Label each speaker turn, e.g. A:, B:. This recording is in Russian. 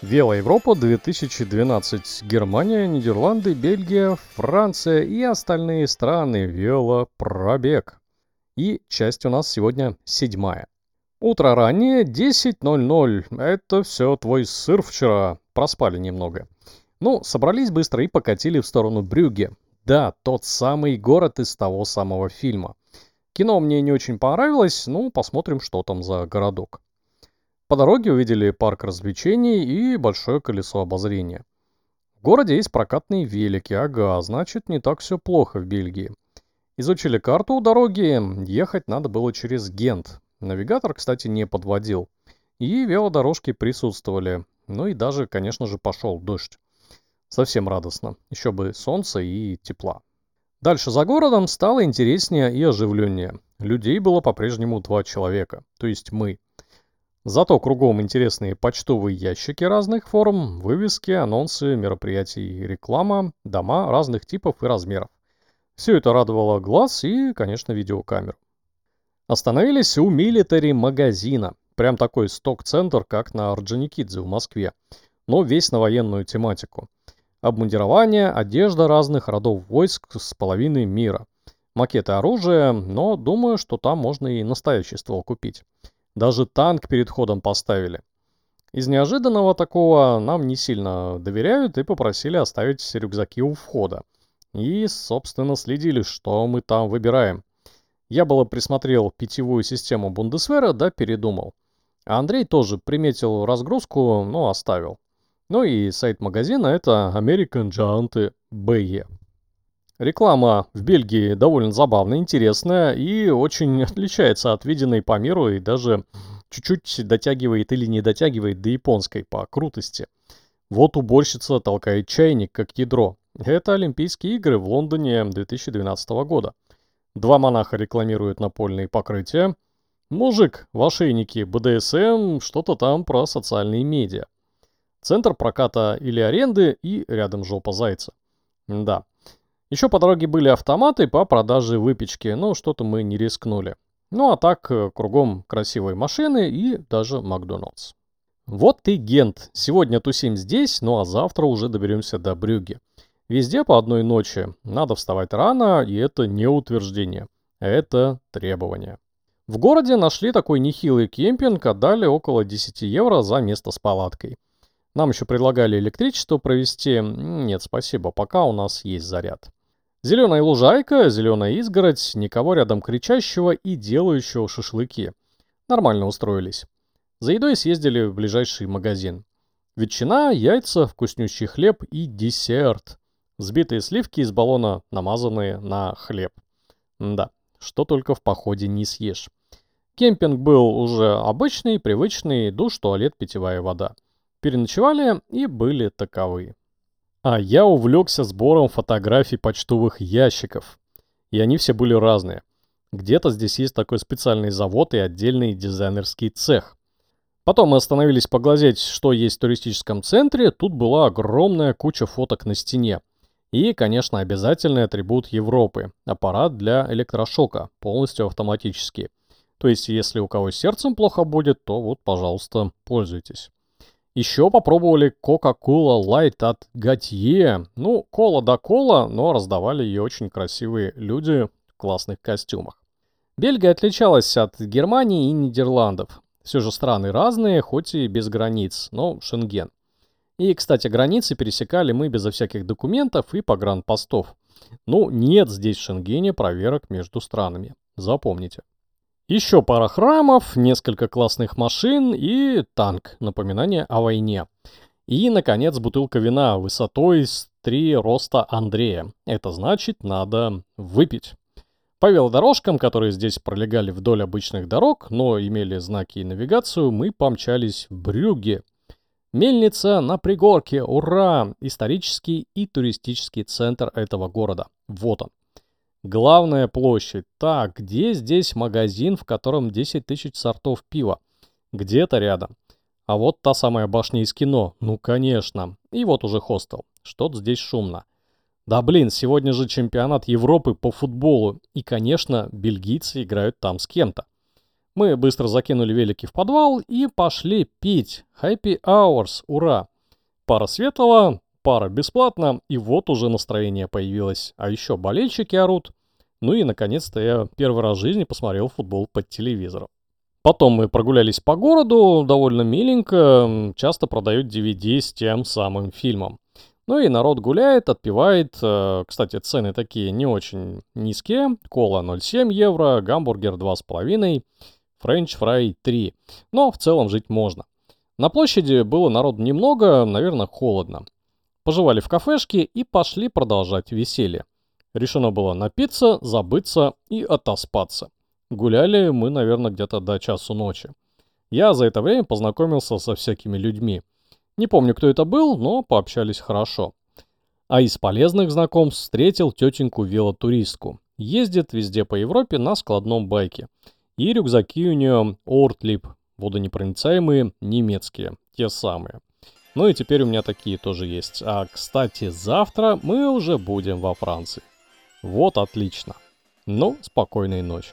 A: Велоевропа 2012. Германия, Нидерланды, Бельгия, Франция и остальные страны. Велопробег. И часть у нас сегодня седьмая. Утро раннее, 10.00. Это все твой сыр вчера. Проспали немного. Ну, собрались быстро и покатили в сторону Брюгге. Да, тот самый город из того самого фильма. Кино мне не очень понравилось, ну, посмотрим, что там за городок. По дороге увидели парк развлечений и большое колесо обозрения. В городе есть прокатные велики, ага, значит не так все плохо в Бельгии. Изучили карту у дороги, ехать надо было через Гент. Навигатор, кстати, не подводил. И велодорожки присутствовали. Ну и даже, конечно же, пошел дождь. Совсем радостно. Еще бы солнце и тепла. Дальше за городом стало интереснее и оживленнее. Людей было по-прежнему два человека, то есть мы. Зато кругом интересные почтовые ящики разных форм, вывески, анонсы, мероприятий, реклама, дома разных типов и размеров. Все это радовало глаз и, конечно, видеокамеру. Остановились у милитари магазина. Прям такой сток-центр, как на Орджоникидзе в Москве. Но весь на военную тематику. Обмундирование, одежда разных родов войск с половины мира. Макеты оружия, но думаю, что там можно и настоящий ствол купить. Даже танк перед ходом поставили. Из неожиданного такого нам не сильно доверяют и попросили оставить рюкзаки у входа. И, собственно, следили, что мы там выбираем. Я было присмотрел питьевую систему Бундесвера, да передумал. А Андрей тоже приметил разгрузку, но оставил. Ну и сайт магазина это American Giant BE. Реклама в Бельгии довольно забавная, интересная и очень отличается от виденной по миру и даже чуть-чуть дотягивает или не дотягивает до японской по крутости. Вот уборщица толкает чайник, как ядро. Это Олимпийские игры в Лондоне 2012 года. Два монаха рекламируют напольные покрытия. Мужик в ошейнике БДСМ, что-то там про социальные медиа. Центр проката или аренды и рядом жопа зайца. Да. Еще по дороге были автоматы по продаже выпечки, но что-то мы не рискнули. Ну а так, э, кругом красивые машины и даже Макдоналдс. Вот и Гент. Сегодня тусим здесь, ну а завтра уже доберемся до Брюги. Везде по одной ночи. Надо вставать рано, и это не утверждение. Это требование. В городе нашли такой нехилый кемпинг, отдали около 10 евро за место с палаткой. Нам еще предлагали электричество провести. Нет, спасибо, пока у нас есть заряд. Зеленая лужайка, зеленая изгородь, никого рядом кричащего и делающего шашлыки. Нормально устроились. За едой съездили в ближайший магазин. Ветчина, яйца, вкуснющий хлеб и десерт. Взбитые сливки из баллона, намазанные на хлеб. Да, что только в походе не съешь. Кемпинг был уже обычный, привычный, душ, туалет, питьевая вода. Переночевали и были таковы. А я увлекся сбором фотографий почтовых ящиков. И они все были разные. Где-то здесь есть такой специальный завод и отдельный дизайнерский цех. Потом мы остановились поглазеть, что есть в туристическом центре. Тут была огромная куча фоток на стене. И, конечно, обязательный атрибут Европы – аппарат для электрошока, полностью автоматический. То есть, если у кого сердцем плохо будет, то вот, пожалуйста, пользуйтесь. Еще попробовали Coca-Cola Light от Готье. Ну, кола да кола, но раздавали ее очень красивые люди в классных костюмах. Бельгия отличалась от Германии и Нидерландов. Все же страны разные, хоть и без границ, но Шенген. И, кстати, границы пересекали мы безо всяких документов и погранпостов. Ну, нет здесь в Шенгене проверок между странами. Запомните. Еще пара храмов, несколько классных машин и танк, напоминание о войне. И, наконец, бутылка вина высотой с три роста Андрея. Это значит, надо выпить. По велодорожкам, которые здесь пролегали вдоль обычных дорог, но имели знаки и навигацию, мы помчались в Брюгге. Мельница на пригорке, ура! Исторический и туристический центр этого города. Вот он. Главная площадь. Так, где здесь магазин, в котором 10 тысяч сортов пива? Где-то рядом. А вот та самая башня из кино. Ну, конечно. И вот уже хостел. Что-то здесь шумно. Да блин, сегодня же чемпионат Европы по футболу. И, конечно, бельгийцы играют там с кем-то. Мы быстро закинули велики в подвал и пошли пить. Happy Hours, ура! Пара светлого, пара бесплатно, и вот уже настроение появилось. А еще болельщики орут. Ну и, наконец-то, я первый раз в жизни посмотрел футбол под телевизором. Потом мы прогулялись по городу, довольно миленько, часто продают DVD с тем самым фильмом. Ну и народ гуляет, отпивает. Э, кстати, цены такие не очень низкие. Кола 0,7 евро, гамбургер 2,5 french fry 3. Но в целом жить можно. На площади было народу немного, наверное, холодно. Пожевали в кафешке и пошли продолжать веселье. Решено было напиться, забыться и отоспаться. Гуляли мы, наверное, где-то до часу ночи. Я за это время познакомился со всякими людьми. Не помню, кто это был, но пообщались хорошо. А из полезных знакомств встретил тетеньку велотуристку. Ездит везде по Европе на складном байке. И рюкзаки у нее Ортлип, водонепроницаемые немецкие, те самые. Ну и теперь у меня такие тоже есть. А, кстати, завтра мы уже будем во Франции. Вот отлично. Ну, спокойной ночи.